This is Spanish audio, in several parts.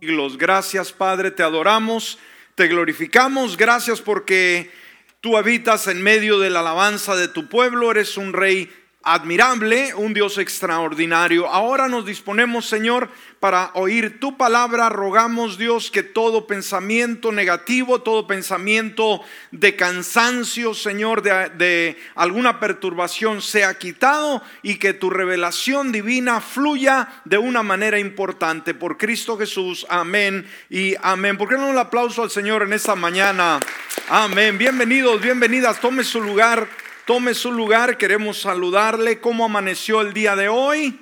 Gracias Padre, te adoramos, te glorificamos. Gracias porque tú habitas en medio de la alabanza de tu pueblo, eres un rey admirable, un Dios extraordinario. Ahora nos disponemos, Señor, para oír tu palabra. Rogamos, Dios, que todo pensamiento negativo, todo pensamiento de cansancio, Señor, de, alguna perturbación sea quitado y que tu revelación divina fluya de una manera importante. Por Cristo Jesús, amén y amén. ¿Por qué no un aplauso al Señor en esta mañana? Amén. Bienvenidos, bienvenidas. Tome su lugar. Tome su lugar, queremos saludarle. ¿Cómo amaneció el día de hoy?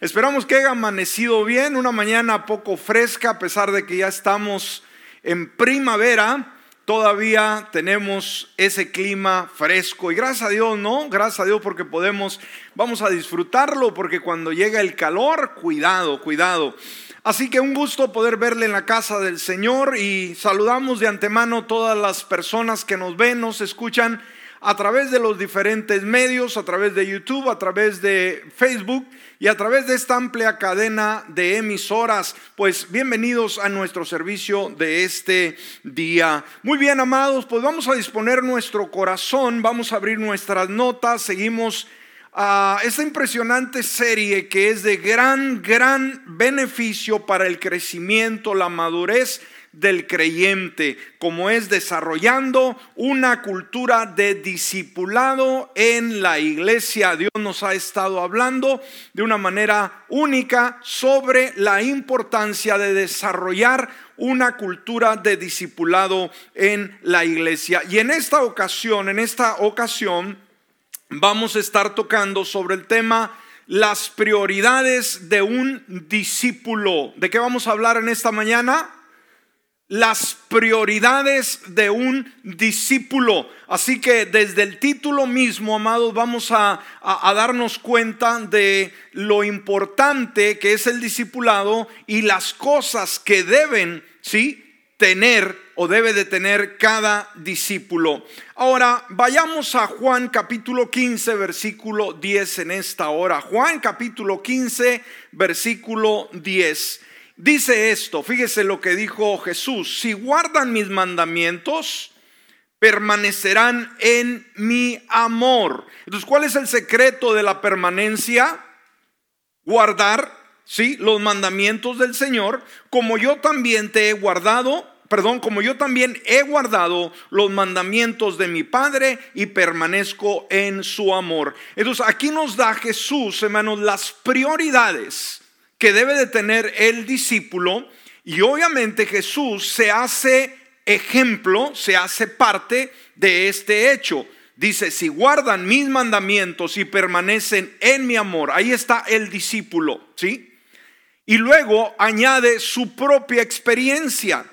Esperamos que haya amanecido bien, una mañana poco fresca, a pesar de que ya estamos en primavera, todavía tenemos ese clima fresco. Y gracias a Dios, ¿no? Gracias a Dios porque podemos, vamos a disfrutarlo, porque cuando llega el calor, cuidado, cuidado. Así que un gusto poder verle en la casa del Señor y saludamos de antemano todas las personas que nos ven, nos escuchan a través de los diferentes medios, a través de YouTube, a través de Facebook y a través de esta amplia cadena de emisoras. Pues bienvenidos a nuestro servicio de este día. Muy bien, amados, pues vamos a disponer nuestro corazón, vamos a abrir nuestras notas, seguimos a esta impresionante serie que es de gran, gran beneficio para el crecimiento, la madurez del creyente, como es desarrollando una cultura de discipulado en la iglesia. Dios nos ha estado hablando de una manera única sobre la importancia de desarrollar una cultura de discipulado en la iglesia. Y en esta ocasión, en esta ocasión, vamos a estar tocando sobre el tema las prioridades de un discípulo. ¿De qué vamos a hablar en esta mañana? Las prioridades de un discípulo. Así que desde el título mismo, amados, vamos a, darnos cuenta de lo importante que es el discipulado y las cosas que deben, ¿sí? tener o debe de tener cada discípulo. Ahora, vayamos a Juan capítulo 15, versículo 10 en esta hora. Juan capítulo 15, versículo 10. Dice esto, fíjese lo que dijo Jesús, si guardan mis mandamientos, permanecerán en mi amor. Entonces, ¿cuál es el secreto de la permanencia? Guardar, ¿sí? Los mandamientos del Señor, como yo también te he guardado, perdón, como yo también he guardado los mandamientos de mi Padre y permanezco en su amor. Entonces, aquí nos da Jesús, hermanos, las prioridades que debe de tener el discípulo y obviamente Jesús se hace ejemplo, se hace parte de este hecho. Dice, si guardan mis mandamientos y permanecen en mi amor, ahí está el discípulo, ¿sí? Y luego añade su propia experiencia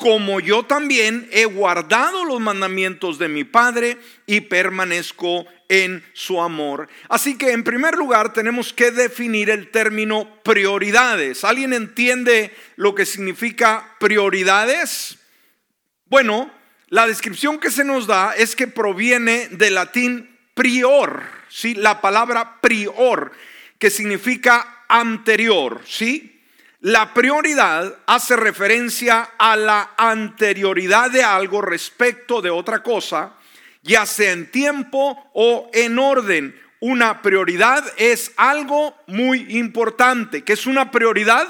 como yo también he guardado los mandamientos de mi Padre y permanezco en su amor. Así que en primer lugar tenemos que definir el término prioridades. ¿Alguien entiende lo que significa prioridades? Bueno, la descripción que se nos da es que proviene del latín prior, ¿sí? La palabra prior, que significa anterior, ¿sí? La prioridad hace referencia a la anterioridad de algo respecto de otra cosa, ya sea en tiempo o en orden. Una prioridad es algo muy importante. ¿Qué es una prioridad?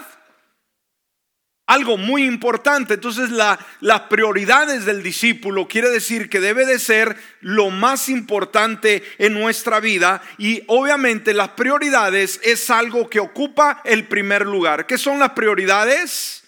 Algo muy importante. Entonces las prioridades del discípulo quiere decir que debe de ser lo más importante en nuestra vida y obviamente las prioridades es algo que ocupa el primer lugar. ¿Qué son las prioridades?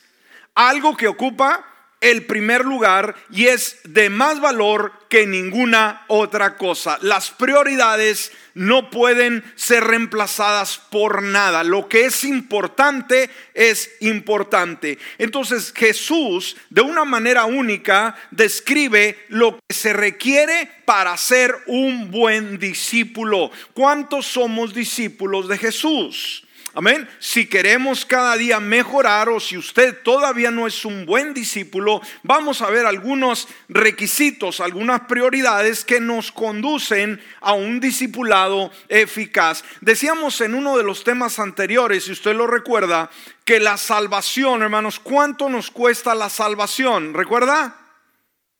Algo que ocupa el primer lugar y es de más valor que ninguna otra cosa. Las prioridades no pueden ser reemplazadas por nada. Lo que es importante es importante. Entonces Jesús de una manera única describe lo que se requiere para ser un buen discípulo. ¿Cuántos somos discípulos de Jesús? Amén. Si queremos cada día mejorar o si usted todavía no es un buen discípulo, vamos a ver algunos requisitos, algunas prioridades que nos conducen a un discipulado eficaz. Decíamos en uno de los temas anteriores, si usted lo recuerda, que la salvación, hermanos, ¿cuánto nos cuesta la salvación? ¿Recuerda?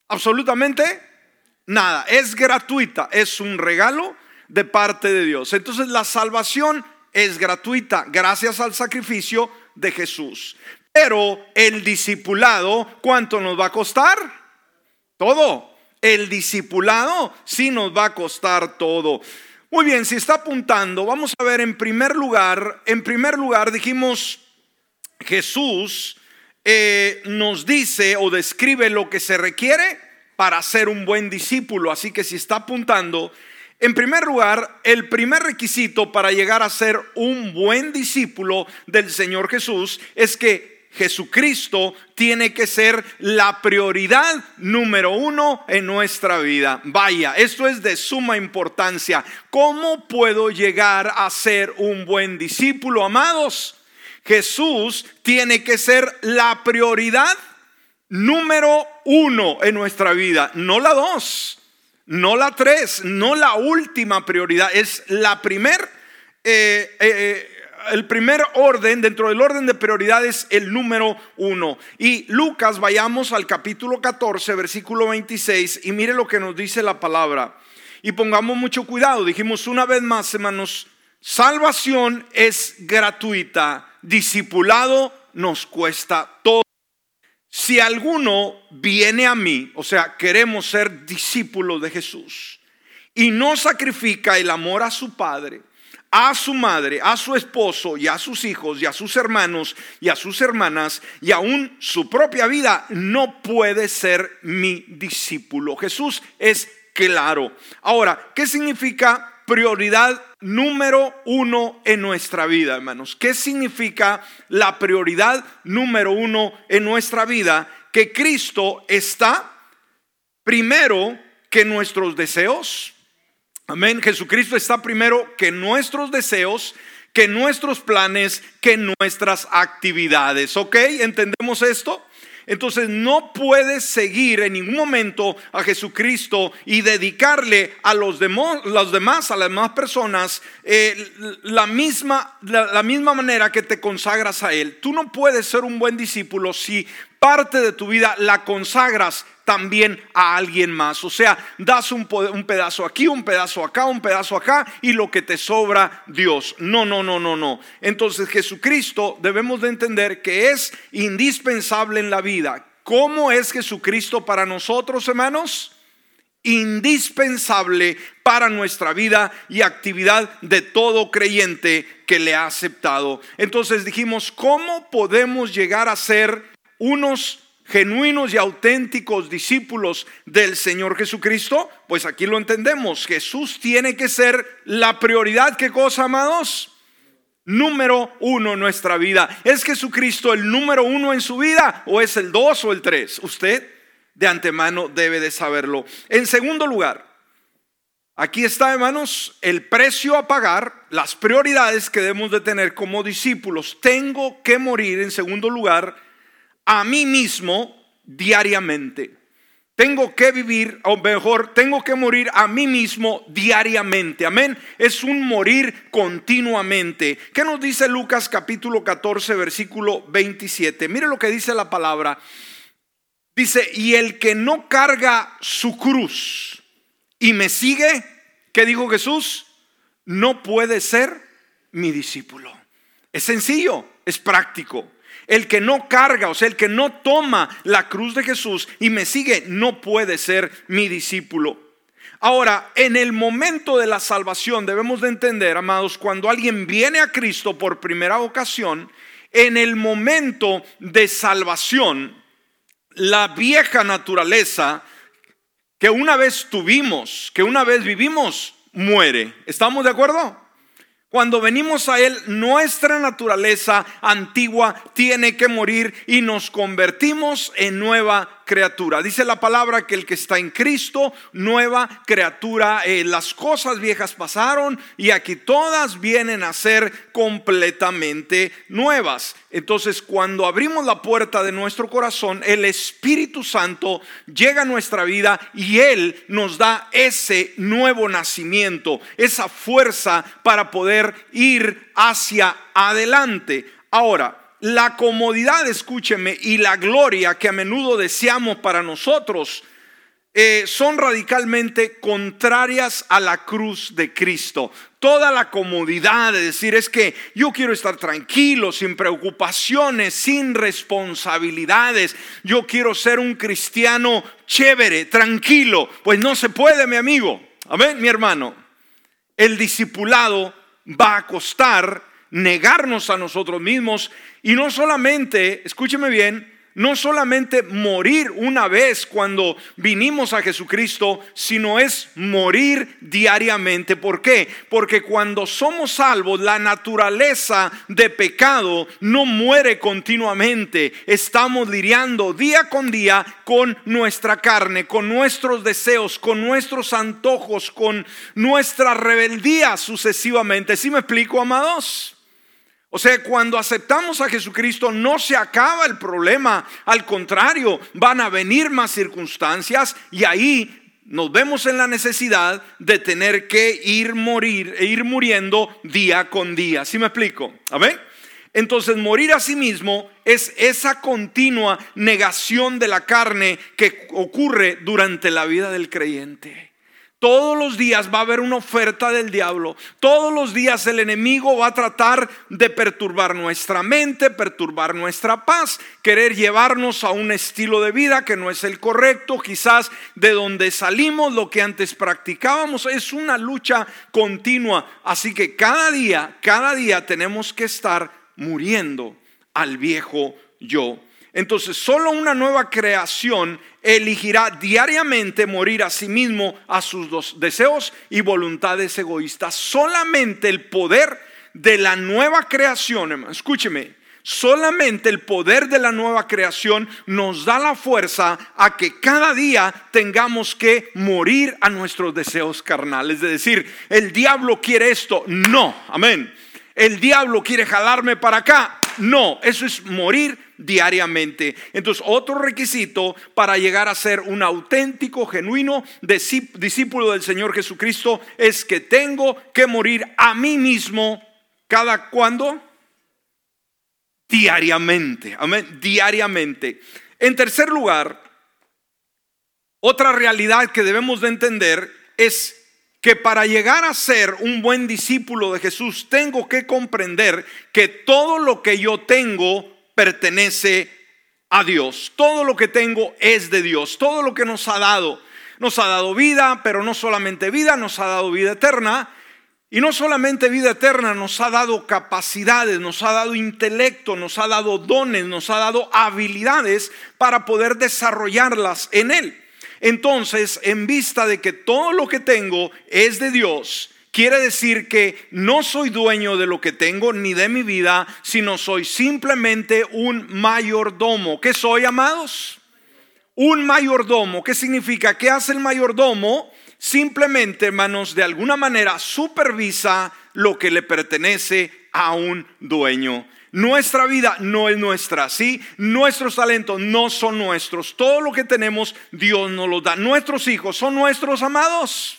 Absolutamente nada. Es gratuita, es un regalo de parte de Dios. Entonces la salvación es gratuita gracias al sacrificio de Jesús. Pero el discipulado, ¿cuánto nos va a costar? Todo. El discipulado sí nos va a costar todo. Muy bien, si está apuntando, vamos a ver en primer lugar, en primer lugar dijimos, Jesús eh, nos dice o describe lo que se requiere para ser un buen discípulo. Así que si está apuntando, en primer lugar, el primer requisito para llegar a ser un buen discípulo del Señor Jesús es que Jesucristo tiene que ser la prioridad número uno en nuestra vida. Vaya, esto es de suma importancia. ¿Cómo puedo llegar a ser un buen discípulo, amados? Jesús tiene que ser la prioridad número uno en nuestra vida, no la dos no la tres, no la última prioridad, es la primer, eh, eh, eh, el primer orden, dentro del orden de prioridades, el número uno. Y Lucas, vayamos al capítulo 14, versículo 26, y mire lo que nos dice la palabra. Y pongamos mucho cuidado, dijimos una vez más, hermanos, salvación es gratuita, discipulado nos cuesta todo. Si alguno viene a mí, o sea, queremos ser discípulos de Jesús, y no sacrifica el amor a su padre, a su madre, a su esposo y a sus hijos y a sus hermanos y a sus hermanas y aún su propia vida, no puede ser mi discípulo. Jesús es claro. Ahora, ¿qué significa prioridad número uno en nuestra vida, hermanos. ¿Qué significa la prioridad número uno en nuestra vida? Que Cristo está primero que nuestros deseos. Amén. Jesucristo está primero que nuestros deseos, que nuestros planes, que nuestras actividades. ¿Ok? ¿Entendemos esto? Entonces no puedes seguir en ningún momento a Jesucristo y dedicarle a los, demás, a las demás personas, eh, la, misma, la misma manera que te consagras a Él. Tú no puedes ser un buen discípulo si parte de tu vida la consagras también a alguien más. O sea, das un, pedazo aquí, un pedazo acá, un pedazo acá y lo que te sobra Dios. No, no, no, no, no. Entonces Jesucristo debemos de entender que es indispensable en la vida. ¿Cómo es Jesucristo para nosotros, hermanos? Indispensable para nuestra vida y actividad de todo creyente que le ha aceptado. Entonces dijimos, ¿cómo podemos llegar a ser unos genuinos y auténticos discípulos del Señor Jesucristo, pues aquí lo entendemos. Jesús tiene que ser la prioridad. ¿Qué cosa, amados? Número uno en nuestra vida. ¿Es Jesucristo el número uno en su vida o es el dos o el tres? Usted de antemano debe de saberlo. En segundo lugar, aquí está, hermanos, el precio a pagar, las prioridades que debemos de tener como discípulos. Tengo que morir, en segundo lugar, a mí mismo diariamente. Tengo que vivir, o mejor, tengo que morir a mí mismo diariamente. Amén. Es un morir continuamente. ¿Qué nos dice Lucas capítulo 14, versículo 27? Mire lo que dice la palabra. Dice, y el que no carga su cruz y me sigue, ¿qué dijo Jesús? No puede ser mi discípulo. Es sencillo, es práctico. El que no carga, o sea, el que no toma la cruz de Jesús y me sigue, no puede ser mi discípulo. Ahora, en el momento de la salvación debemos de entender, amados, cuando alguien viene a Cristo por primera ocasión, en el momento de salvación, la vieja naturaleza que una vez tuvimos, que una vez vivimos, muere. ¿Estamos de acuerdo? Cuando venimos a Él, nuestra naturaleza antigua tiene que morir y nos convertimos en nueva Dice la palabra que el que está en Cristo, nueva criatura, eh, las cosas viejas pasaron y aquí todas vienen a ser completamente nuevas. Entonces, cuando abrimos la puerta de nuestro corazón, el Espíritu Santo llega a nuestra vida y Él nos da ese nuevo nacimiento, esa fuerza para poder ir hacia adelante. Ahora, la comodidad, escúcheme, y la gloria que a menudo deseamos para nosotros eh, son radicalmente contrarias a la cruz de Cristo. Toda la comodidad de decir es que yo quiero estar tranquilo, sin preocupaciones, sin responsabilidades. Yo quiero ser un cristiano chévere, tranquilo. Pues no se puede, mi amigo. Amén, mi hermano. El discipulado va a costar negarnos a nosotros mismos y no solamente, escúcheme bien, no solamente morir una vez cuando vinimos a Jesucristo, sino es morir diariamente. ¿Por qué? Porque cuando somos salvos, la naturaleza de pecado no muere continuamente. Estamos lidiando día con día con nuestra carne, con nuestros deseos, con nuestros antojos, con nuestra rebeldía sucesivamente. ¿Sí me explico, amados? O sea, cuando aceptamos a Jesucristo no se acaba el problema, al contrario, van a venir más circunstancias y ahí nos vemos en la necesidad de tener que ir morir e ir muriendo día con día. ¿Sí me explico? ¿Amén? Entonces, morir a sí mismo es esa continua negación de la carne que ocurre durante la vida del creyente. Todos los días va a haber una oferta del diablo. Todos los días el enemigo va a tratar de perturbar nuestra mente, perturbar nuestra paz, querer llevarnos a un estilo de vida que no es el correcto. Quizás de donde salimos, lo que antes practicábamos, es una lucha continua. Así que cada día, cada día tenemos que estar muriendo al viejo yo. Entonces, solo una nueva creación elegirá diariamente morir a sí mismo, a sus deseos y voluntades egoístas. Solamente el poder de la nueva creación, escúcheme, solamente el poder de la nueva creación nos da la fuerza a que cada día tengamos que morir a nuestros deseos carnales. Es decir, el diablo quiere esto, no, amén. El diablo quiere jalarme para acá, no, eso es morir diariamente. Entonces, otro requisito para llegar a ser un auténtico, genuino discípulo del Señor Jesucristo es que tengo que morir a mí mismo cada cuando diariamente. Diariamente. En tercer lugar, otra realidad que debemos de entender es que para llegar a ser un buen discípulo de Jesús tengo que comprender que todo lo que yo tengo pertenece a Dios. Todo lo que tengo es de Dios. Todo lo que nos ha dado. Nos ha dado vida, pero no solamente vida, nos ha dado vida eterna. Y no solamente vida eterna, nos ha dado capacidades, nos ha dado intelecto, nos ha dado dones, nos ha dado habilidades para poder desarrollarlas en Él. Entonces, en vista de que todo lo que tengo es de Dios, quiere decir que no soy dueño de lo que tengo ni de mi vida, sino soy simplemente un mayordomo. ¿Qué soy, amados? Un mayordomo. ¿Qué significa? ¿Qué hace el mayordomo? Simplemente, hermanos, de alguna manera supervisa lo que le pertenece a un dueño. Nuestra vida no es nuestra, ¿sí? Nuestros talentos no son nuestros. Todo lo que tenemos, Dios nos lo da. Nuestros hijos son nuestros amados.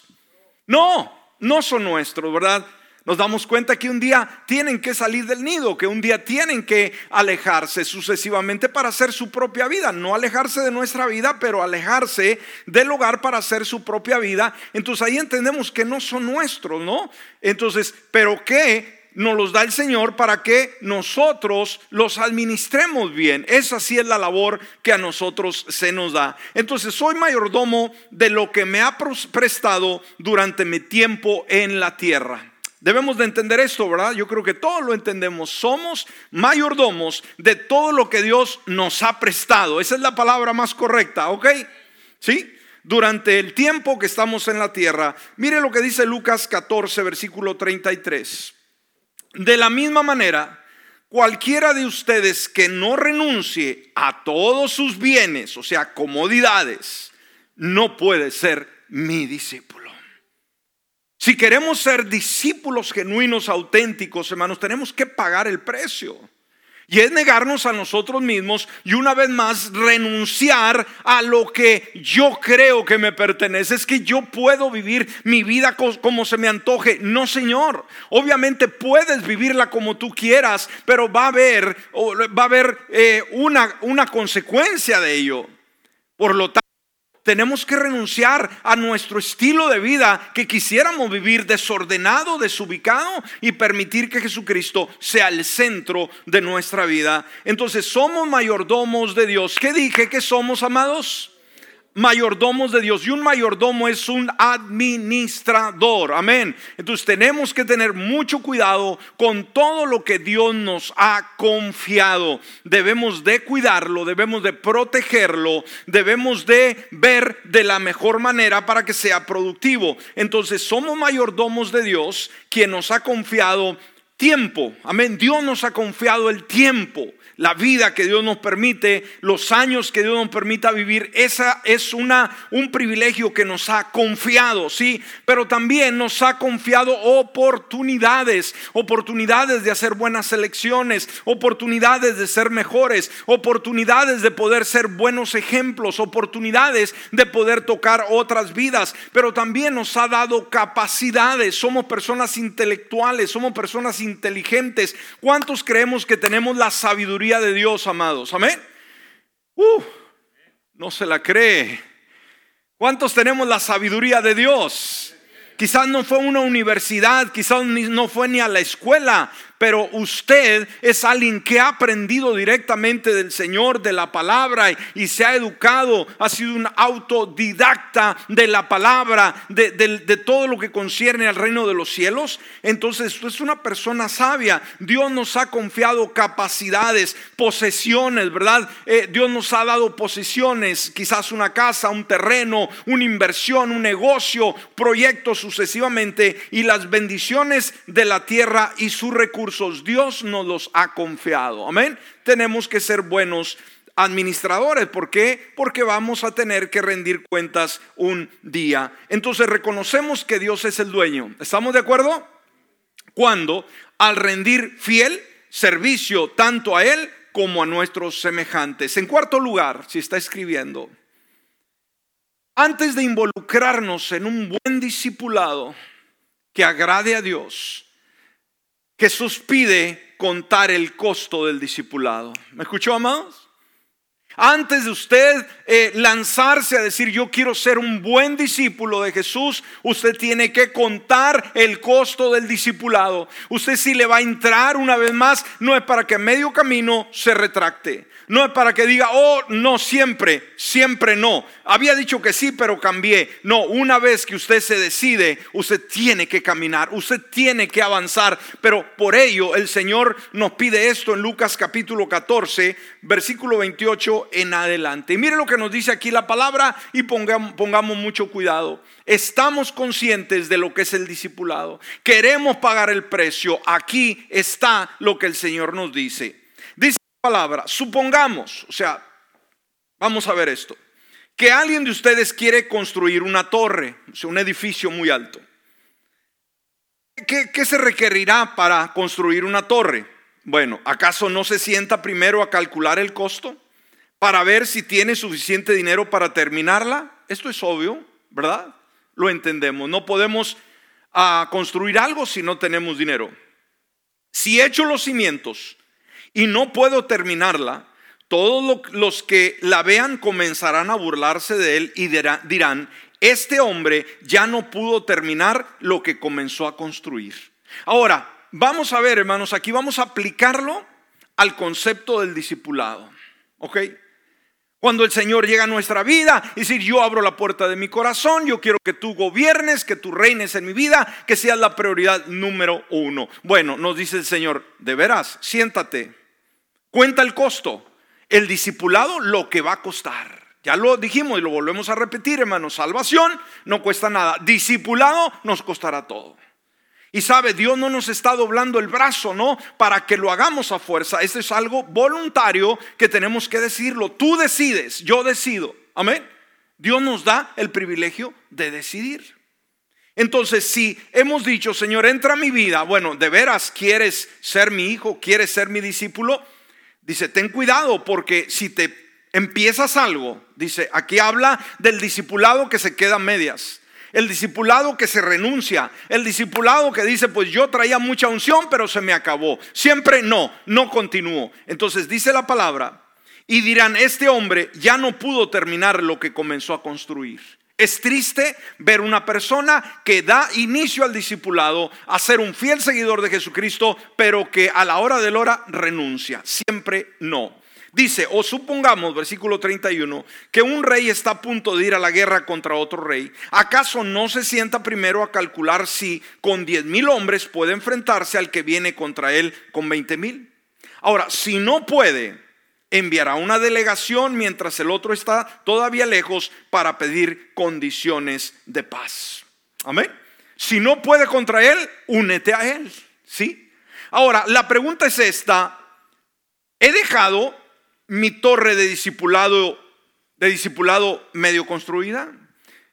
No, no son nuestros, ¿verdad? Nos damos cuenta que un día tienen que salir del nido, que un día tienen que alejarse sucesivamente para hacer su propia vida. No alejarse de nuestra vida, pero alejarse del hogar para hacer su propia vida. Entonces ahí entendemos que no son nuestros, ¿no? Entonces, pero que nos los da el Señor para que nosotros los administremos bien. Esa sí es la labor que a nosotros se nos da. Entonces, soy mayordomo de lo que me ha prestado durante mi tiempo en la tierra. Debemos de entender esto, ¿verdad? Yo creo que todos lo entendemos. Somos mayordomos de todo lo que Dios nos ha prestado. Esa es la palabra más correcta, ¿ok? ¿Sí? Durante el tiempo que estamos en la tierra. Mire lo que dice Lucas 14, versículo 33. De la misma manera, cualquiera de ustedes que no renuncie a todos sus bienes, o sea, comodidades, no puede ser mi discípulo. Si queremos ser discípulos genuinos, auténticos, hermanos, tenemos que pagar el precio. Y es negarnos a nosotros mismos y una vez más renunciar a lo que yo creo que me pertenece. Es que yo puedo vivir mi vida como se me antoje. No, Señor. Obviamente puedes vivirla como tú quieras, pero va a haber, va a haber eh, una, una consecuencia de ello. Por lo tanto, tenemos que renunciar a nuestro estilo de vida que quisiéramos vivir desordenado, desubicado y permitir que Jesucristo sea el centro de nuestra vida. Entonces somos mayordomos de Dios. ¿Qué dije que somos, amados? Mayordomos de Dios y un mayordomo es un administrador. Amén. Entonces tenemos que tener mucho cuidado con todo lo que Dios nos ha confiado. Debemos de cuidarlo, debemos de protegerlo, debemos de ver de la mejor manera para que sea productivo. Entonces somos mayordomos de Dios quien nos ha confiado tiempo. Amén. Dios nos ha confiado el tiempo la vida que Dios nos permite, los años que Dios nos permita vivir, esa es una un privilegio que nos ha confiado, sí, pero también nos ha confiado oportunidades, oportunidades de hacer buenas elecciones, oportunidades de ser mejores, oportunidades de poder ser buenos ejemplos, oportunidades de poder tocar otras vidas, pero también nos ha dado capacidades, somos personas intelectuales, somos personas inteligentes. ¿Cuántos creemos que tenemos la sabiduría de Dios, amados. Amén. Uh, no se la cree. ¿Cuántos tenemos la sabiduría de Dios? Quizás no fue una universidad, quizás no fue ni a la escuela, pero usted es alguien que ha aprendido directamente del Señor, de la palabra y, se ha educado, ha sido un autodidacta de la palabra, de, todo lo que concierne al reino de los cielos. Entonces usted es una persona sabia. Dios nos ha confiado capacidades, posesiones, ¿verdad? Eh, Dios nos ha dado posesiones, quizás una casa, un terreno, una inversión, un negocio, proyectos sucesivamente y las bendiciones de la tierra y su recursos Dios nos los ha confiado. Amén. Tenemos que ser buenos administradores. ¿Por qué? Porque vamos a tener que rendir cuentas un día. Entonces reconocemos que Dios es el dueño. ¿Estamos de acuerdo? Cuando al rendir fiel servicio tanto a Él como a nuestros semejantes. En cuarto lugar, si está escribiendo, antes de involucrarnos en un buen discipulado que agrade a Dios, Jesús pide contar el costo del discipulado. ¿Me escuchó, amados? Antes de usted eh, lanzarse a decir yo quiero ser un buen discípulo de Jesús, usted tiene que contar el costo del discipulado. Usted si le va a entrar una vez más, no es para que medio camino se retracte. No es para que diga, oh, no, siempre, siempre no. Había dicho que sí, pero cambié. No, una vez que usted se decide, usted tiene que caminar, usted tiene que avanzar. Pero por ello el Señor nos pide esto en Lucas capítulo 14, versículo 28 en adelante. Y mire lo que nos dice aquí la palabra y pongamos, pongamos mucho cuidado. Estamos conscientes de lo que es el discipulado. Queremos pagar el precio. Aquí está lo que el Señor nos dice palabra, supongamos, o sea, vamos a ver esto, que alguien de ustedes quiere construir una torre, o sea, un edificio muy alto. ¿Qué, ¿Qué, se requerirá para construir una torre? Bueno, ¿acaso no se sienta primero a calcular el costo para ver si tiene suficiente dinero para terminarla? Esto es obvio, ¿verdad? Lo entendemos. No podemos ah, construir algo si no tenemos dinero. Si he hecho los cimientos y no puedo terminarla, todos los que la vean comenzarán a burlarse de él y dirán, este hombre ya no pudo terminar lo que comenzó a construir. Ahora, vamos a ver, hermanos, aquí vamos a aplicarlo al concepto del discipulado. ¿Ok? Cuando el Señor llega a nuestra vida y decir, yo abro la puerta de mi corazón, yo quiero que tú gobiernes, que tú reines en mi vida, que seas la prioridad número uno. Bueno, nos dice el Señor, de veras, siéntate Cuenta el costo. El discipulado lo que va a costar. Ya lo dijimos y lo volvemos a repetir, hermanos. Salvación no cuesta nada. Discipulado nos costará todo. Y sabe, Dios no nos está doblando el brazo, ¿no? Para que lo hagamos a fuerza. Esto es algo voluntario que tenemos que decirlo. Tú decides, yo decido. Amén. Dios nos da el privilegio de decidir. Entonces, si hemos dicho, Señor, entra a mi vida, bueno, de veras quieres ser mi hijo, quieres ser mi discípulo, dice, ten cuidado porque si te empiezas algo, dice, aquí habla del discipulado que se queda a medias el discipulado que se renuncia, el discipulado que dice, pues yo traía mucha unción, pero se me acabó. Siempre no, no continúo. Entonces dice la palabra, y dirán, este hombre ya no pudo terminar lo que comenzó a construir. Es triste ver una persona que da inicio al discipulado a ser un fiel seguidor de Jesucristo, pero que a la hora de la hora renuncia. Siempre no. Dice, o supongamos, versículo 31, que un rey está a punto de ir a la guerra contra otro rey. ¿Acaso no se sienta primero a calcular si con 10 mil hombres puede enfrentarse al que viene contra él con 20 mil? Ahora, si no puede, enviará una delegación mientras el otro está todavía lejos para pedir condiciones de paz. Amén. Si no puede contra él, únete a él. ¿Sí? Ahora, la pregunta es esta. ¿He dejado mi torre de discipulado, de discipulado medio construida?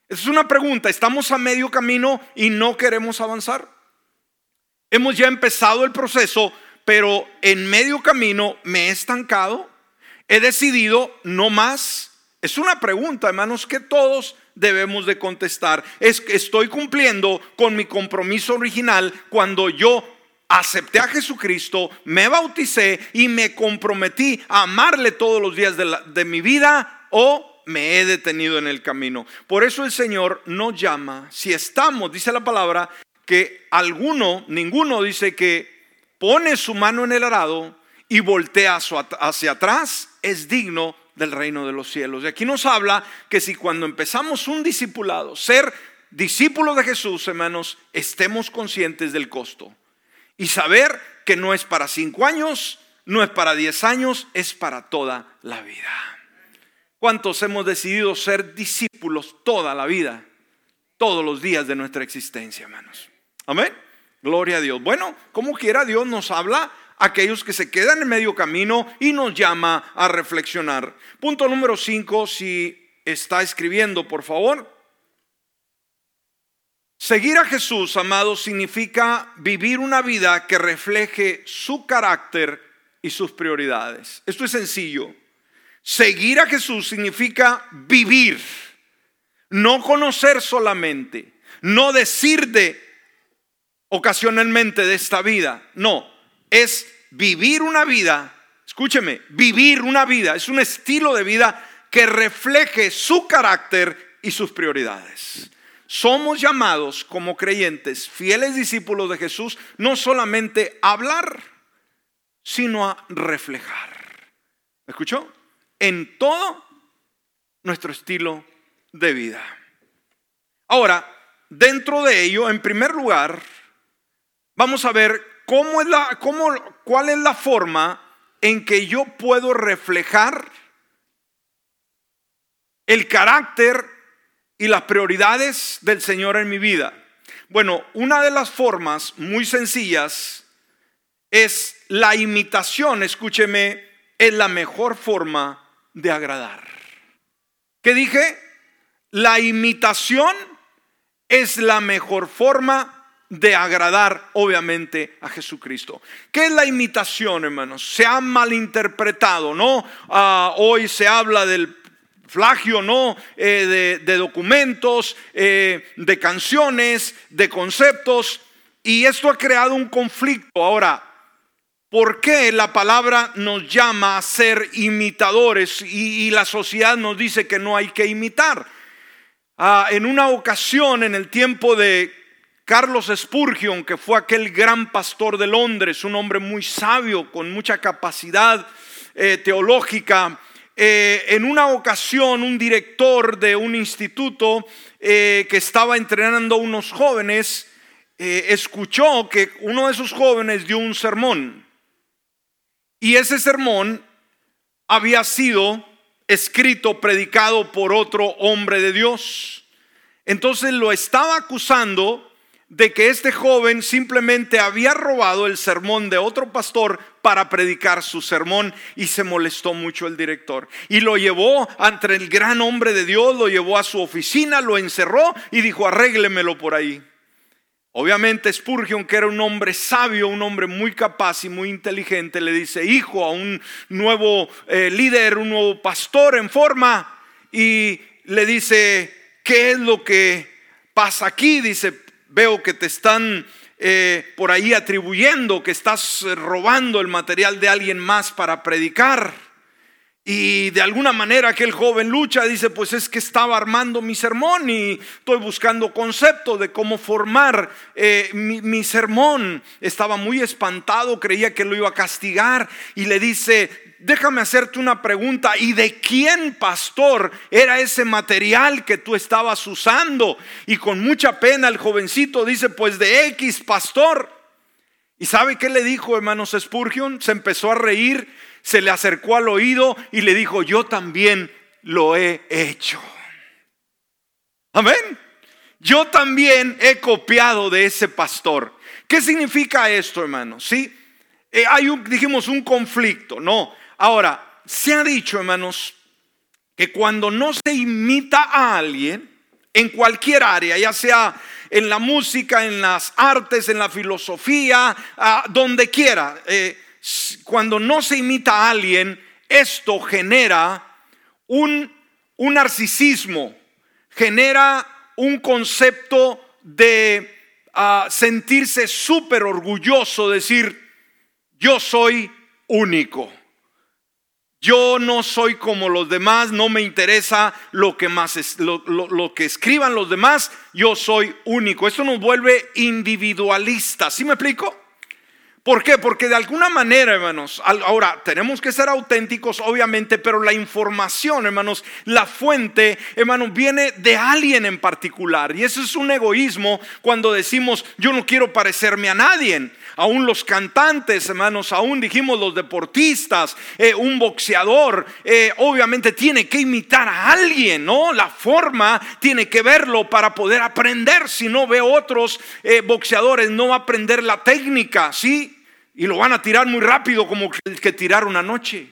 Es una pregunta. Estamos a medio camino y no queremos avanzar. Hemos ya empezado el proceso, pero en medio camino me he estancado. He decidido no más. Es una pregunta, hermanos, que todos debemos de contestar. Es que estoy cumpliendo con mi compromiso original cuando yo acepté a Jesucristo, me bauticé y me comprometí a amarle todos los días de, mi vida o me he detenido en el camino. Por eso el Señor nos llama, si estamos, dice la palabra, que alguno, ninguno dice que pone su mano en el arado y voltea hacia atrás, es digno del reino de los cielos. Y aquí nos habla que si cuando empezamos un discipulado, ser discípulos de Jesús, hermanos, estemos conscientes del costo y saber que no es para cinco años, no es para diez años, es para toda la vida. ¿Cuántos hemos decidido ser discípulos toda la vida? Todos los días de nuestra existencia, hermanos. Amén. Gloria a Dios. Bueno, como quiera, Dios nos habla a aquellos que se quedan en medio camino y nos llama a reflexionar. Punto número cinco, si está escribiendo, por favor. Seguir a Jesús, amados, significa vivir una vida que refleje su carácter y sus prioridades. Esto es sencillo. Seguir a Jesús significa vivir, no conocer solamente, no decir de ocasionalmente de esta vida, no, es vivir una vida, escúcheme, vivir una vida, es un estilo de vida que refleje su carácter y sus prioridades. Somos llamados como creyentes, fieles discípulos de Jesús, no solamente a hablar, sino a reflejar. ¿Me escuchó? En todo nuestro estilo de vida. Ahora, dentro de ello, en primer lugar, vamos a ver cómo es la, cómo, cuál es la forma en que yo puedo reflejar el carácter y las prioridades del Señor en mi vida? Bueno, una de las formas muy sencillas es la imitación, escúcheme, es la mejor forma de agradar. ¿Qué dije? La imitación es la mejor forma de agradar, obviamente, a Jesucristo. ¿Qué es la imitación, hermanos? Se ha malinterpretado, ¿no? Ah, hoy se habla del flagio, ¿no? Eh, de, documentos, eh, de canciones, de conceptos. Y esto ha creado un conflicto. Ahora, ¿por qué la palabra nos llama a ser imitadores y, la sociedad nos dice que no hay que imitar? Ah, en una ocasión, en el tiempo de Carlos Spurgeon, que fue aquel gran pastor de Londres, un hombre muy sabio, con mucha capacidad eh, teológica, eh, en una ocasión un director de un instituto eh, que estaba entrenando a unos jóvenes eh, escuchó que uno de esos jóvenes dio un sermón. Y ese sermón había sido escrito, predicado por otro hombre de Dios. Entonces lo estaba acusando de que este joven simplemente había robado el sermón de otro pastor para predicar su sermón y se molestó mucho el director. Y lo llevó ante el gran hombre de Dios, lo llevó a su oficina, lo encerró y dijo, arréglemelo por ahí. Obviamente Spurgeon, que era un hombre sabio, un hombre muy capaz y muy inteligente, le dice, hijo, a un nuevo eh, líder, un nuevo pastor en forma, y le dice, ¿qué es lo que pasa aquí? Dice, veo que te están eh, por ahí atribuyendo que estás robando el material de alguien más para predicar. Y de alguna manera aquel joven lucha, dice, pues es que estaba armando mi sermón y estoy buscando concepto de cómo formar eh, mi, mi sermón. Estaba muy espantado, creía que lo iba a castigar y le dice, déjame hacerte una pregunta. ¿Y de quién, pastor, era ese material que tú estabas usando? Y con mucha pena el jovencito dice, pues de X, pastor. ¿Y sabe qué le dijo, hermanos Spurgeon? Se empezó a reír, se le acercó al oído y le dijo, yo también lo he hecho. Amén. Yo también he copiado de ese pastor. ¿Qué significa esto, hermanos? Sí, eh, hay un, dijimos, un conflicto. No, Ahora, se ha dicho, hermanos, que cuando no se imita a alguien, en cualquier área, ya sea en la música, en las artes, en la filosofía, donde quiera, eh, cuando no se imita a alguien, esto genera un, narcisismo, genera un concepto de ah, sentirse súper orgulloso, decir, yo soy único. Yo no soy como los demás, no me interesa lo que, más es, lo, que escriban los demás, yo soy único. Esto nos vuelve individualistas, ¿sí me explico? ¿Por qué? Porque de alguna manera, hermanos, ahora tenemos que ser auténticos, obviamente, pero la información, hermanos, la fuente, hermanos, viene de alguien en particular. Y eso es un egoísmo cuando decimos, yo no quiero parecerme a nadie aún los cantantes, hermanos, aún dijimos los deportistas, eh, un boxeador, eh, obviamente tiene que imitar a alguien, ¿no? La forma tiene que verlo para poder aprender. Si no ve otros eh, boxeadores, no va a aprender la técnica, ¿sí? Y lo van a tirar muy rápido como el que tiraron anoche.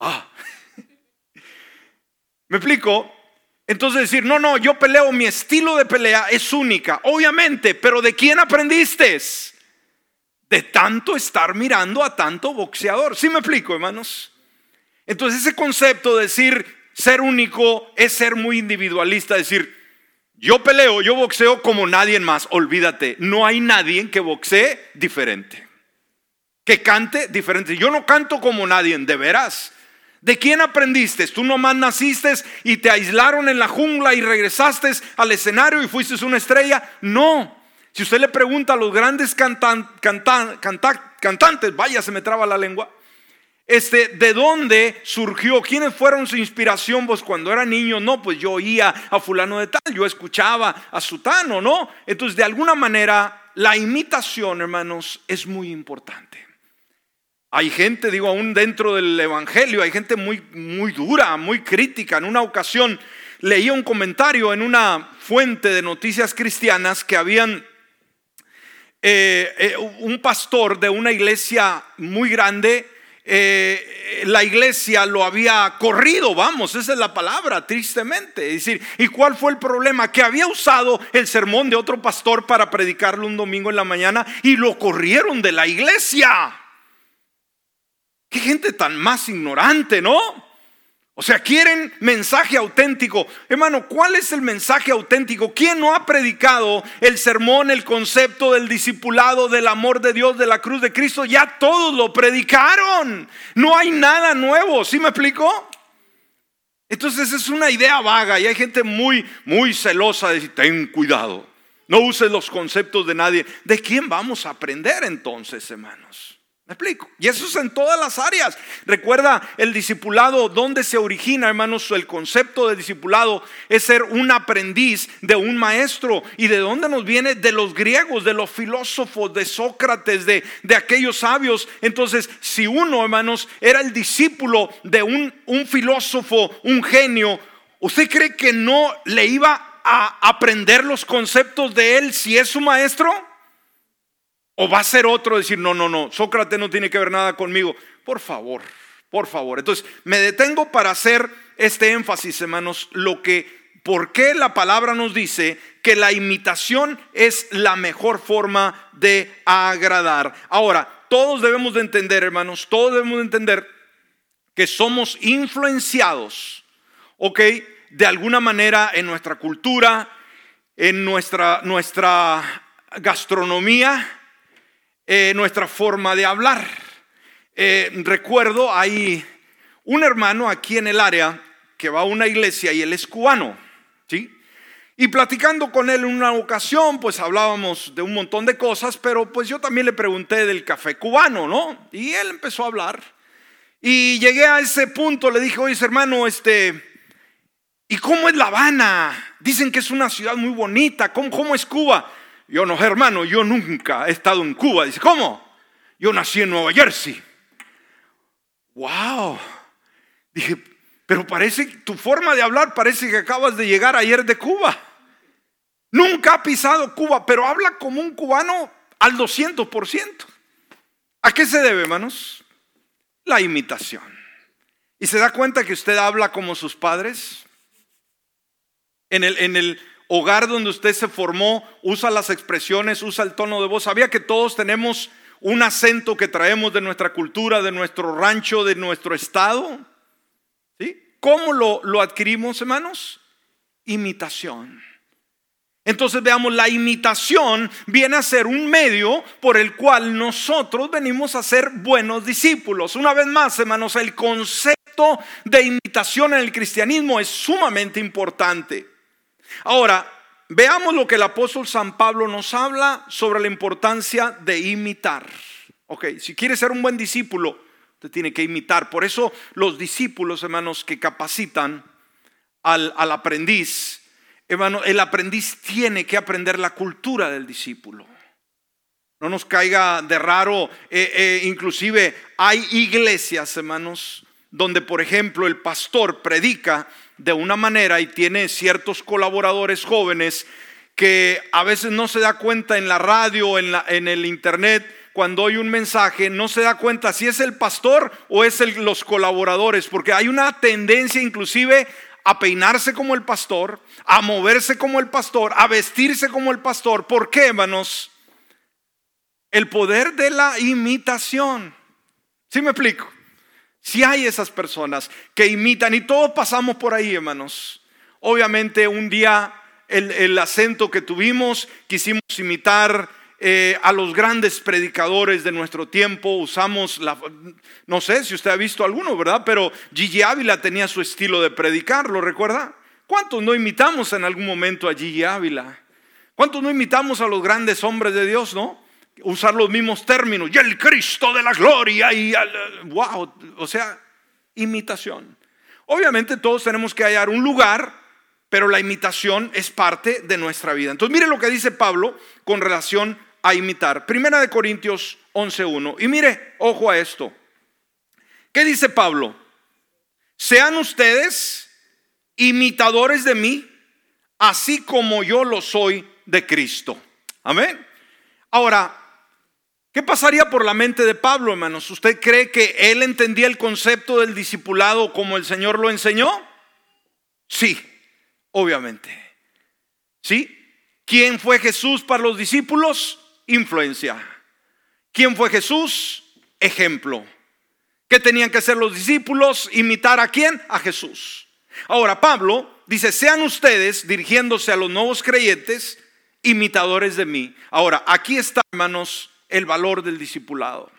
Ah. ¿Me explico? Entonces decir, no, no, yo peleo, mi estilo de pelea es única, obviamente, pero ¿de quién aprendiste? De tanto estar mirando a tanto boxeador. ¿Sí me explico, hermanos? Entonces ese concepto de decir ser único es ser muy individualista, decir, yo peleo, yo boxeo como nadie más, olvídate, no hay nadie que boxee diferente, que cante diferente. Yo no canto como nadie, de veras. ¿De quién aprendiste? ¿Tú nomás naciste y te aislaron en la jungla y regresaste al escenario y fuiste una estrella? No. Si usted le pregunta a los grandes cantantes, vaya, se me traba la lengua, este, ¿de dónde surgió? ¿Quiénes fueron su inspiración vos cuando era niño? No, pues yo oía a fulano de tal, yo escuchaba a sutano, ¿no? Entonces, de alguna manera, la imitación, hermanos, es muy importante. Hay gente, digo, aún dentro del Evangelio, hay gente muy, muy dura, muy crítica. En una ocasión leía un comentario en una fuente de noticias cristianas que habían eh, eh, un pastor de una iglesia muy grande, eh, la iglesia lo había corrido, vamos, esa es la palabra, tristemente. Es decir, ¿y cuál fue el problema? Que había usado el sermón de otro pastor para predicarlo un domingo en la mañana y lo corrieron de la iglesia. Qué gente tan más ignorante, ¿no? O sea, quieren mensaje auténtico. Hermano, ¿cuál es el mensaje auténtico? ¿Quién no ha predicado el sermón, el concepto del discipulado, del amor de Dios, de la cruz de Cristo? Ya todos lo predicaron. No hay nada nuevo. ¿Sí me explico? Entonces es una idea vaga y hay gente muy, muy celosa de decir, ten cuidado. No uses los conceptos de nadie. ¿De quién vamos a aprender entonces, hermanos? Explico? Y eso es en todas las áreas. Recuerda el discipulado, ¿dónde se origina, hermanos? El concepto de discipulado es ser un aprendiz de un maestro. ¿Y de dónde nos viene? De los griegos, de los filósofos, de Sócrates, de, de aquellos sabios. Entonces, si uno, hermanos, era el discípulo de un, un filósofo, un genio, ¿usted cree que no le iba a aprender los conceptos de él si es su maestro? ¿O va a ser otro decir, no, no, no, Sócrates no tiene que ver nada conmigo? Por favor, por favor. Entonces, me detengo para hacer este énfasis, hermanos, lo que, ¿por qué la palabra nos dice que la imitación es la mejor forma de agradar? Ahora, todos debemos de entender, hermanos, todos debemos de entender que somos influenciados, ¿ok? De alguna manera en nuestra cultura, en nuestra, nuestra gastronomía, eh, nuestra forma de hablar. Eh, recuerdo, hay un hermano aquí en el área que va a una iglesia y él es cubano, ¿sí? Y platicando con él en una ocasión, pues hablábamos de un montón de cosas, pero pues yo también le pregunté del café cubano, ¿no? Y él empezó a hablar. Y llegué a ese punto, le dije, oye hermano, este, ¿y cómo es La Habana? Dicen que es una ciudad muy bonita, ¿cómo, cómo es Cuba? Yo no, hermano, yo nunca he estado en Cuba. Dice, ¿cómo? Yo nací en Nueva Jersey. ¡Wow! Dije, pero parece, tu forma de hablar parece que acabas de llegar ayer de Cuba. Nunca ha pisado Cuba, pero habla como un cubano al 200%. ¿A qué se debe, hermanos? La imitación. ¿Y se da cuenta que usted habla como sus padres? En el, en el hogar donde usted se formó, usa las expresiones, usa el tono de voz. ¿Sabía que todos tenemos un acento que traemos de nuestra cultura, de nuestro rancho, de nuestro estado? ¿Sí? ¿Cómo lo, lo adquirimos, hermanos? Imitación. Entonces veamos, la imitación viene a ser un medio por el cual nosotros venimos a ser buenos discípulos. Una vez más, hermanos, el concepto de imitación en el cristianismo es sumamente importante. Ahora, veamos lo que el apóstol San Pablo nos habla sobre la importancia de imitar. Ok, si quiere ser un buen discípulo, usted tiene que imitar. Por eso los discípulos, hermanos, que capacitan al, al aprendiz, Hermano, el aprendiz tiene que aprender la cultura del discípulo. No nos caiga de raro, eh, eh, inclusive hay iglesias, hermanos, donde por ejemplo el pastor predica de una manera y tiene ciertos colaboradores jóvenes que a veces no se da cuenta en la radio, en, la, en el internet, cuando oye un mensaje, no se da cuenta si es el pastor o es los colaboradores, porque hay una tendencia inclusive a peinarse como el pastor, a moverse como el pastor, a vestirse como el pastor. ¿Por qué, hermanos? El poder de la imitación. ¿Sí me explico? Si hay esas personas que imitan y todos pasamos por ahí, hermanos. Obviamente un día el, el acento que tuvimos, quisimos imitar eh, a los grandes predicadores de nuestro tiempo, usamos la, no sé si usted ha visto alguno, ¿verdad? Pero Gigi Ávila tenía su estilo de predicar, ¿lo recuerda? ¿Cuántos no imitamos en algún momento a Gigi Ávila? ¿Cuántos no imitamos a los grandes hombres de Dios, no? Usar los mismos términos, y el Cristo de la gloria, y wow, o sea, imitación. Obviamente todos tenemos que hallar un lugar pero la imitación es parte de nuestra vida. Entonces, mire lo que dice Pablo con relación a imitar. Primera de Corintios 11.1. Y mire, ojo a esto. ¿Qué dice Pablo? Sean ustedes imitadores de mí, así como yo lo soy de Cristo. Amén. Ahora, ¿qué pasaría por la mente de Pablo, hermanos? ¿Usted cree que él entendía el concepto del discipulado como el Señor lo enseñó? Sí, obviamente. ¿Sí? ¿Quién fue Jesús para los discípulos? influencia. ¿Quién fue Jesús? Ejemplo. ¿Qué tenían que hacer los discípulos? Imitar a quién? A Jesús. Ahora, Pablo dice, sean ustedes, dirigiéndose a los nuevos creyentes, imitadores de mí. Ahora, aquí está, hermanos, el valor del discipulado.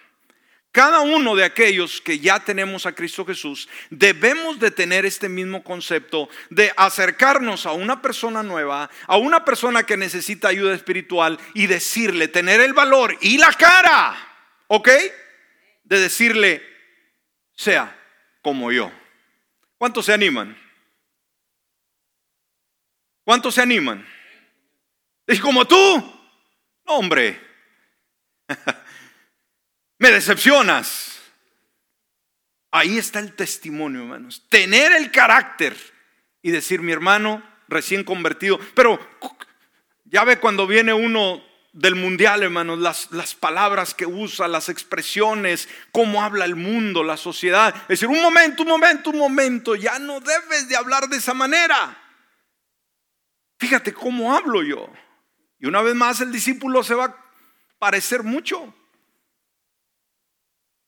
Cada uno de aquellos que ya tenemos a Cristo Jesús, debemos de tener este mismo concepto de acercarnos a una persona nueva, a una persona que necesita ayuda espiritual y decirle, tener el valor y la cara, ¿ok? De decirle, sea como yo. ¿Cuántos se animan? ¿Cuántos se animan? Es como tú. hombre. me decepcionas. Ahí está el testimonio, hermanos. Tener el carácter y decir, mi hermano, recién convertido. Pero ya ve cuando viene uno del mundial, hermanos, las, las, palabras que usa, las expresiones, cómo habla el mundo, la sociedad. Es decir, un momento, un momento, un momento, ya no debes de hablar de esa manera. Fíjate cómo hablo yo. Y una vez más el discípulo se va parecer mucho.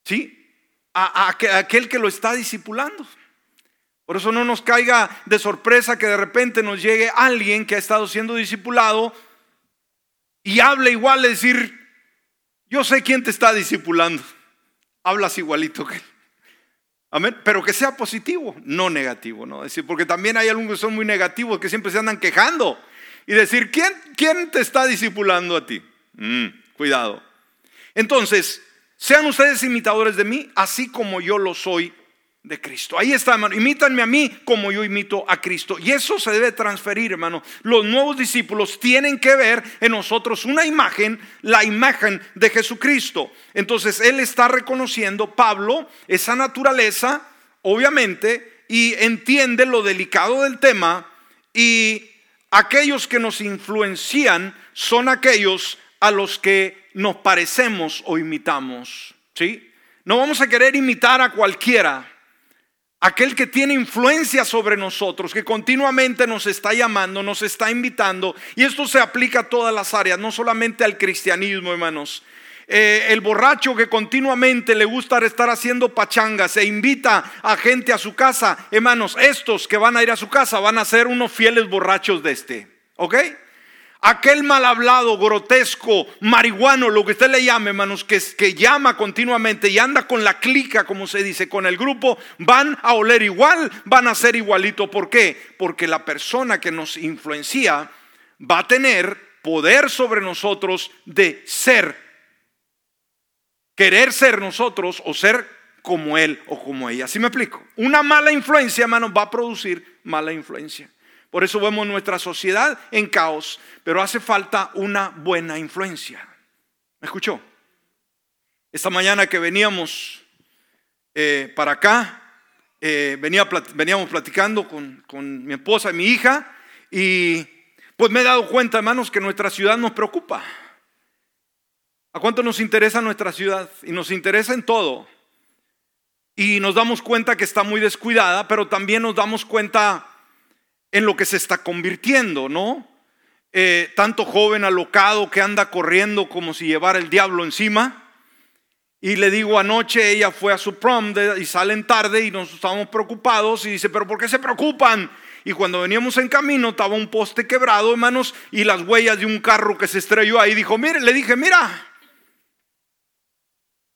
¿Sí? A, aquel que lo está discipulando. Por eso no nos caiga de sorpresa que de repente nos llegue alguien que ha estado siendo discipulado y hable igual, es decir, yo sé quién te está discipulando. Hablas igualito que él. Amén. Pero que sea positivo, no negativo, ¿no? decir, porque también hay algunos que son muy negativos que siempre se andan quejando y decir, ¿quién, quién te está discipulando a ti? Mm, cuidado. Entonces, sean ustedes imitadores de mí, así como yo lo soy de Cristo. Ahí está, hermano. Imítanme a mí como yo imito a Cristo. Y eso se debe transferir, hermano. Los nuevos discípulos tienen que ver en nosotros una imagen, la imagen de Jesucristo. Entonces, él está reconociendo, Pablo, esa naturaleza, obviamente, y entiende lo delicado del tema. Y aquellos que nos influencian son aquellos a los que nos parecemos o imitamos. ¿Sí? No vamos a querer imitar a cualquiera aquel que tiene influencia sobre nosotros, que continuamente nos está llamando, nos está invitando, y esto se aplica a todas las áreas, no solamente al cristianismo, hermanos. Eh, el borracho que continuamente le gusta estar haciendo pachangas e invita a gente a su casa, hermanos, estos que van a ir a su casa van a ser unos fieles borrachos de este, ¿ok? Aquel mal hablado, grotesco, marihuano, lo que usted le llame, hermanos, que, llama continuamente y anda con la clica, como se dice, con el grupo, van a oler igual, van a ser igualito. ¿Por qué? Porque la persona que nos influencia va a tener poder sobre nosotros de ser, querer ser nosotros o ser como él o como ella. ¿Así me explico? Una mala influencia, hermanos, va a producir mala influencia. Por eso vemos nuestra sociedad en caos, pero hace falta una buena influencia. ¿Me escuchó? Esta mañana que veníamos eh, para acá, eh, veníamos platicando con, con mi esposa y mi hija y pues me he dado cuenta, hermanos, que nuestra ciudad nos preocupa. ¿A cuánto nos interesa nuestra ciudad? Y nos interesa en todo. Y nos damos cuenta que está muy descuidada, pero también nos damos cuenta en lo que se está convirtiendo, ¿no? Eh, tanto joven alocado que anda corriendo como si llevara el diablo encima. Y le digo, anoche ella fue a su prom y salen tarde y nos estábamos preocupados y dice, pero ¿por qué se preocupan? Y cuando veníamos en camino estaba un poste quebrado, hermanos, y las huellas de un carro que se estrelló ahí. Dijo, mire, le dije, mira,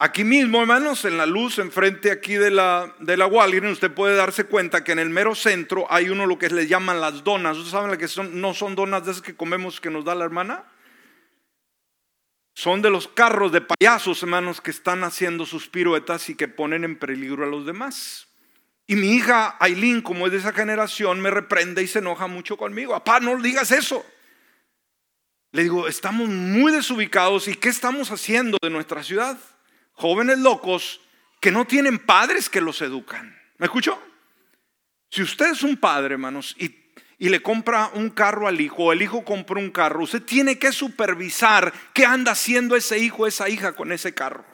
Aquí mismo, hermanos, en la luz, enfrente aquí de la, de la Walgreens, usted puede darse cuenta que en el mero centro hay uno lo que le llaman las donas. ¿Ustedes saben que son? No son donas de esas que comemos que nos da la hermana. Son de los carros de payasos, hermanos, que están haciendo sus piruetas y que ponen en peligro a los demás. Y mi hija Aileen, como es de esa generación, me reprende y se enoja mucho conmigo. Papá, no digas eso. Le digo, estamos muy desubicados y ¿qué estamos haciendo de nuestra ciudad? Jóvenes locos que no tienen padres que los educan. ¿Me escuchó? Si usted es un padre, hermanos, y, y, le compra un carro al hijo, o el hijo compra un carro, usted tiene que supervisar qué anda haciendo ese hijo, esa hija con ese carro.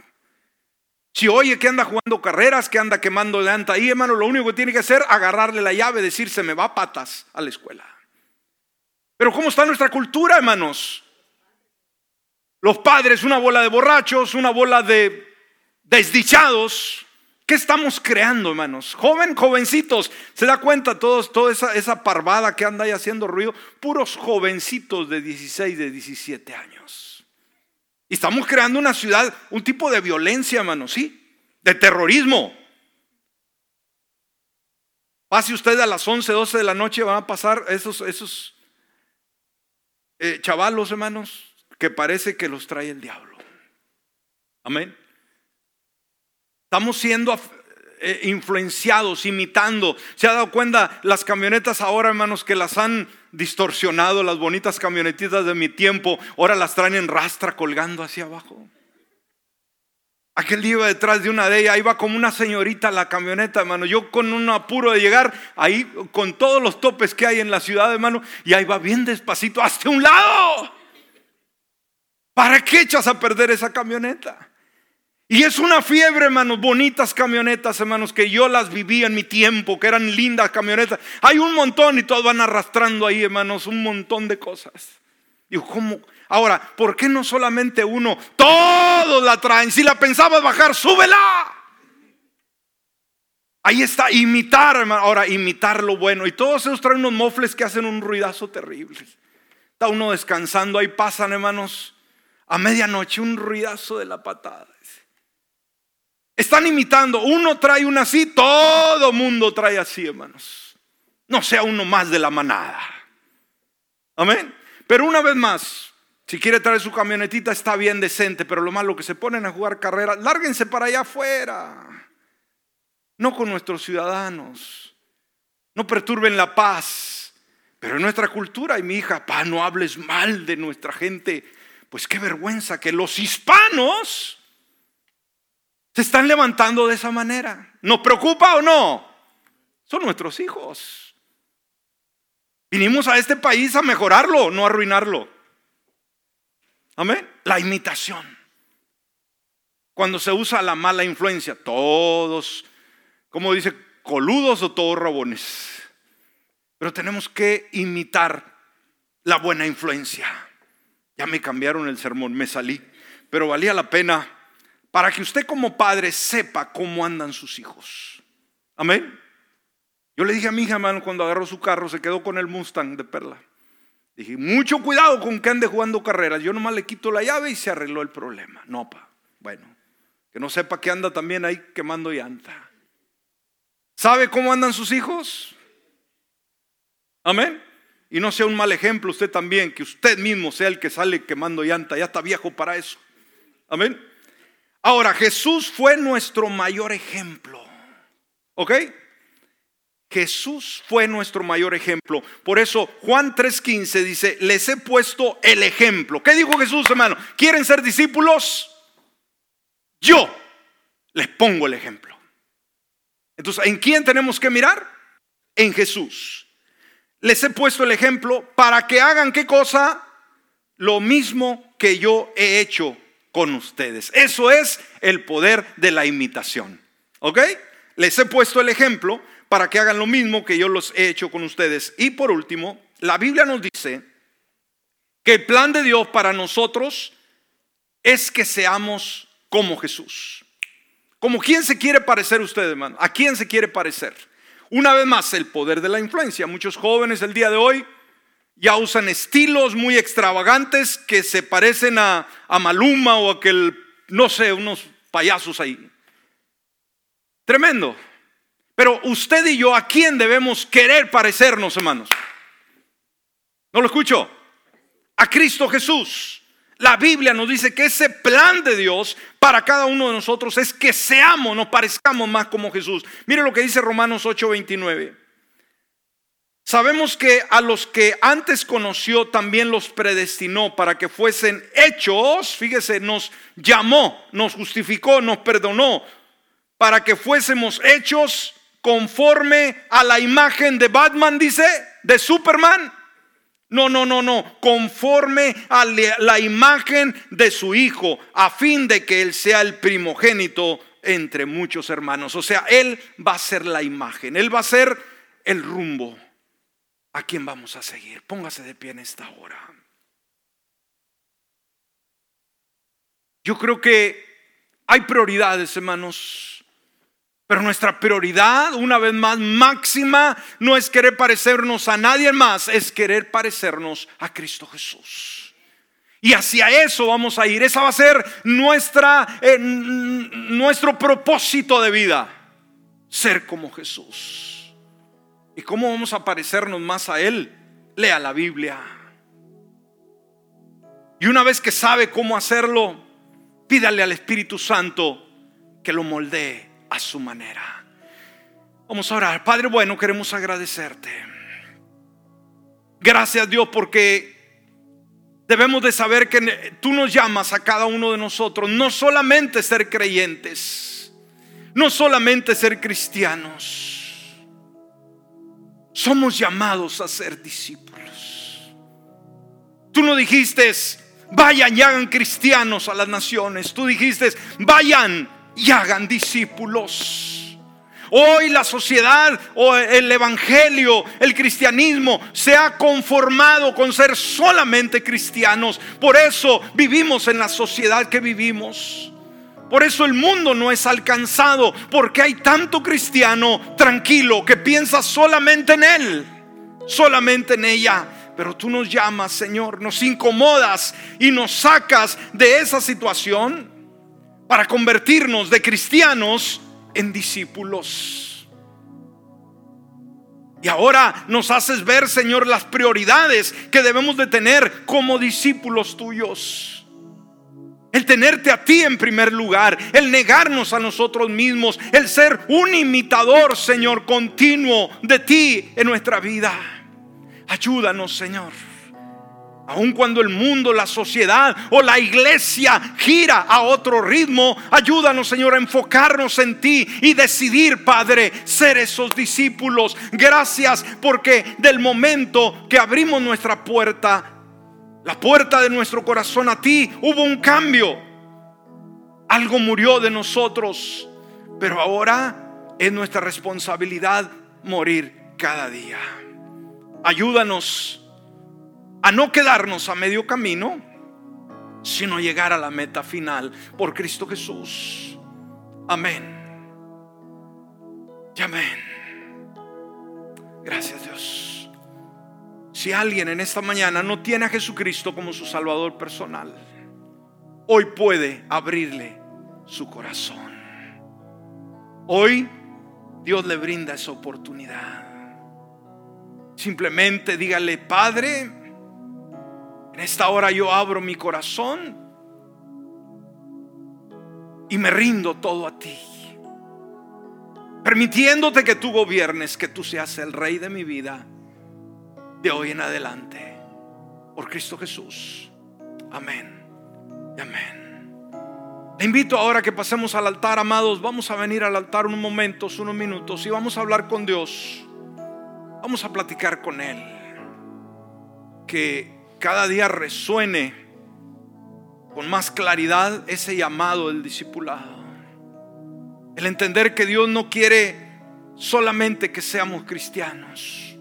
Si oye que anda jugando carreras, que anda quemando llanta ahí, hermano, lo único que tiene que hacer es agarrarle la llave, decir se me va a patas a la escuela. Pero ¿cómo está nuestra cultura, hermanos? Los padres, una bola de borrachos, una bola de desdichados. ¿Qué estamos creando, hermanos? Joven, jovencitos, ¿se da cuenta todos, toda esa, parvada que anda ahí haciendo ruido? Puros jovencitos de 16, de 17 años. Y estamos creando una ciudad, un tipo de violencia, hermanos, ¿sí? De terrorismo. Pase usted a las 11, 12 de la noche, van a pasar esos, esos eh, chavalos, hermanos, que parece que los trae el diablo. Amén. Estamos siendo eh, influenciados, imitando. ¿Se ha dado cuenta las camionetas ahora, hermanos, que las han distorsionado, las bonitas camionetitas de mi tiempo, ahora las traen en rastra colgando hacia abajo? Aquel día iba detrás de una de ellas, iba como una señorita la camioneta, hermano. Yo con un apuro de llegar ahí con todos los topes que hay en la ciudad, hermano, y ahí va bien despacito, hasta un lado. ¿Para qué echas a perder esa camioneta? Y es una fiebre, hermanos, bonitas camionetas, hermanos, que yo las viví en mi tiempo, que eran lindas camionetas. Hay un montón y todos van arrastrando ahí, hermanos, un montón de cosas. Digo, ¿cómo? Ahora, ¿por qué no solamente uno? Todos la traen. Si la pensabas bajar, súbela. Ahí está, imitar, hermano. Ahora, imitar lo bueno. Y todos esos traen unos mofles que hacen un ruidazo terrible. Está uno descansando, ahí pasan, hermanos, a medianoche, un ruidazo de la patada. Están imitando. Uno trae una así, todo mundo trae así, hermanos. No sea uno más de la manada. Amén. Pero una vez más, si quiere traer su camionetita está bien decente, pero lo malo que se ponen a jugar carreras, lárguense para allá afuera. No con nuestros ciudadanos. No perturben la paz. Pero en nuestra cultura, y mi hija, pa, no hables mal de nuestra gente. Pues qué vergüenza que los hispanos se están levantando de esa manera. ¿Nos preocupa o no? Son nuestros hijos. Vinimos a este país a mejorarlo, no a arruinarlo. Amén. La imitación. Cuando se usa la mala influencia, todos, como dice, coludos o todos rabones. Pero tenemos que imitar la buena influencia. Ya me cambiaron el sermón, me salí. Pero valía la pena para que usted como padre sepa cómo andan sus hijos. Amén. Yo le dije a mi hija, hermano, cuando agarró su carro, se quedó con el Mustang de Perla. Dije, mucho cuidado con que ande jugando carreras. Yo nomás le quito la llave y se arregló el problema. No, pa. Bueno, que no sepa que anda también ahí quemando llanta. ¿Sabe cómo andan sus hijos? Amén. Y no sea un mal ejemplo usted también, que usted mismo sea el que sale quemando llanta. Ya está viejo para eso. Amén. Ahora, Jesús fue nuestro mayor ejemplo. ¿Ok? Jesús fue nuestro mayor ejemplo. Por eso Juan 3:15 dice, les he puesto el ejemplo. ¿Qué dijo Jesús, hermano? ¿Quieren ser discípulos? Yo les pongo el ejemplo. Entonces, ¿en quién tenemos que mirar? En Jesús. Les he puesto el ejemplo para que hagan qué cosa? Lo mismo que yo he hecho con ustedes. Eso es el poder de la imitación. ¿Ok? Les he puesto el ejemplo para que hagan lo mismo que yo los he hecho con ustedes. Y por último, la Biblia nos dice que el plan de Dios para nosotros es que seamos como Jesús. ¿Como quién se quiere parecer usted, hermano? ¿A quién se quiere parecer? Una vez más, el poder de la influencia. Muchos jóvenes el día de hoy ya usan estilos muy extravagantes que se parecen a, Maluma o a aquel, no sé, unos payasos ahí. Tremendo. Pero usted y yo, ¿a quién debemos querer parecernos, hermanos? ¿No lo escucho? A Cristo Jesús. La Biblia nos dice que ese plan de Dios para cada uno de nosotros es que seamos, nos parezcamos más como Jesús. Mire lo que dice Romanos 8:29. Sabemos que a los que antes conoció también los predestinó para que fuesen hechos, fíjese, nos llamó, nos justificó, nos perdonó, para que fuésemos hechos conforme a la imagen de Batman, dice, de Superman. No, no, no, no, conforme a la imagen de su Hijo, a fin de que Él sea el primogénito entre muchos hermanos. O sea, Él va a ser la imagen, Él va a ser el rumbo. ¿A quién vamos a seguir? Póngase de pie en esta hora. Yo creo que hay prioridades, hermanos. Pero nuestra prioridad, una vez más, máxima, no es querer parecernos a nadie más, es querer parecernos a Cristo Jesús. Y hacia eso vamos a ir. Esa va a ser nuestra, eh, nuestro propósito de vida. Ser como Jesús. ¿Y cómo vamos a parecernos más a Él? Lea la Biblia. Y una vez que sabe cómo hacerlo, pídale al Espíritu Santo que lo moldee a su manera. Vamos a orar. Padre bueno, queremos agradecerte. Gracias Dios porque Debemos de saber que tú nos llamas a cada uno de nosotros, no solamente ser creyentes, no solamente ser cristianos, somos llamados a ser discípulos. Tú no dijiste, vayan y hagan cristianos a las naciones, tú dijiste, vayan y hagan discípulos. Hoy la sociedad o el evangelio, el cristianismo se ha conformado con ser solamente cristianos. Por eso vivimos en la sociedad que vivimos. Por eso el mundo no es alcanzado, porque hay tanto cristiano tranquilo que piensa solamente en él, solamente en ella. Pero tú nos llamas, Señor, nos incomodas y nos sacas de esa situación para convertirnos de cristianos en discípulos. Y ahora nos haces ver, Señor, las prioridades que debemos de tener como discípulos tuyos. El tenerte a ti en primer lugar, el negarnos a nosotros mismos, el ser un imitador, Señor, continuo de ti en nuestra vida. Ayúdanos, Señor. Aun cuando el mundo, la sociedad o la iglesia gira a otro ritmo, ayúdanos, Señor, a enfocarnos en ti y decidir, Padre, ser esos discípulos. Gracias porque del momento que abrimos nuestra puerta, la puerta de nuestro corazón a ti, hubo un cambio. Algo murió de nosotros, pero ahora es nuestra responsabilidad morir cada día. Ayúdanos a no quedarnos a medio camino, sino llegar a la meta final por Cristo Jesús. Amén. Y amén. Gracias Dios. Si alguien en esta mañana no tiene a Jesucristo como su Salvador personal, hoy puede abrirle su corazón. Hoy Dios le brinda esa oportunidad. Simplemente dígale, Padre, en esta hora yo abro mi corazón y me rindo todo a ti. Permitiéndote que tú gobiernes, que tú seas el rey de mi vida de hoy en adelante. Por Cristo Jesús. Amén. Y amén. Le invito ahora que pasemos al altar, amados. Vamos a venir al altar unos momentos, unos minutos y vamos a hablar con Dios. Vamos a platicar con Él. Que cada día resuene con más claridad ese llamado del discipulado. El entender que Dios no quiere solamente que seamos cristianos.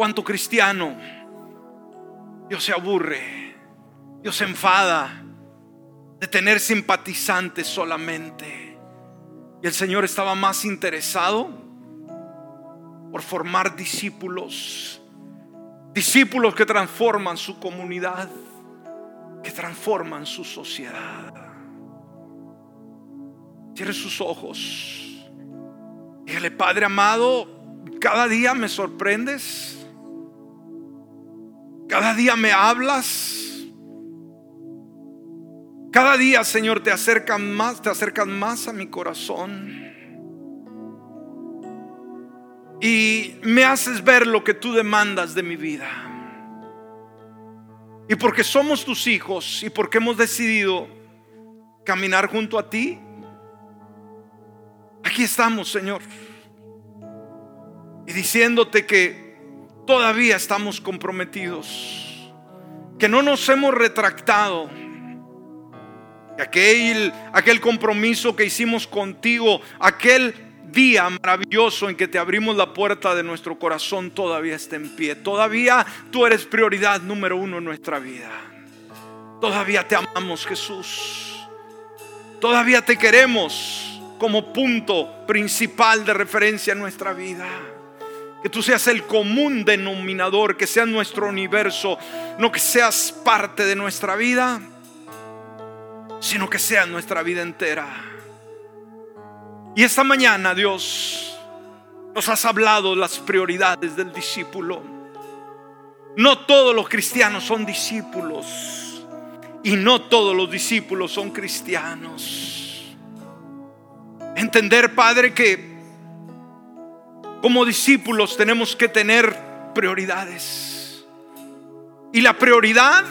¿Cuánto cristiano? Dios se aburre, Dios se enfada de tener simpatizantes solamente. Y el Señor estaba más interesado por formar discípulos Discípulos que transforman su comunidad, que transforman su sociedad. Cierre sus ojos. Dígale, Padre amado, cada día me sorprendes. Cada día me hablas. Cada día, Señor, te acercan más, te acercan más a mi corazón. y me haces ver lo que tú demandas de mi vida. Y porque somos tus hijos y porque hemos decidido caminar junto a ti, aquí estamos, Señor. Y diciéndote que todavía estamos comprometidos, que no nos hemos retractado. Que aquel, aquel compromiso que hicimos contigo, aquel día maravilloso en que te abrimos la puerta de nuestro corazón todavía está en pie. Todavía tú eres prioridad número uno en nuestra vida. Todavía te amamos Jesús. Todavía te queremos como punto principal de referencia en nuestra vida. Que tú seas el común denominador, que sea nuestro universo, no que seas parte de nuestra vida, sino que sea nuestra vida entera. Y esta mañana, Dios, nos has hablado las prioridades del discípulo. No todos los cristianos son discípulos y no todos los discípulos son cristianos. Entender, Padre, que como discípulos tenemos que tener prioridades. Y la prioridad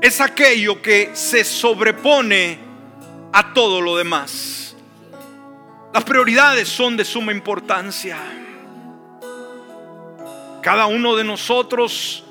es aquello que se sobrepone a todo lo demás. Las prioridades son de suma importancia. Cada uno de nosotros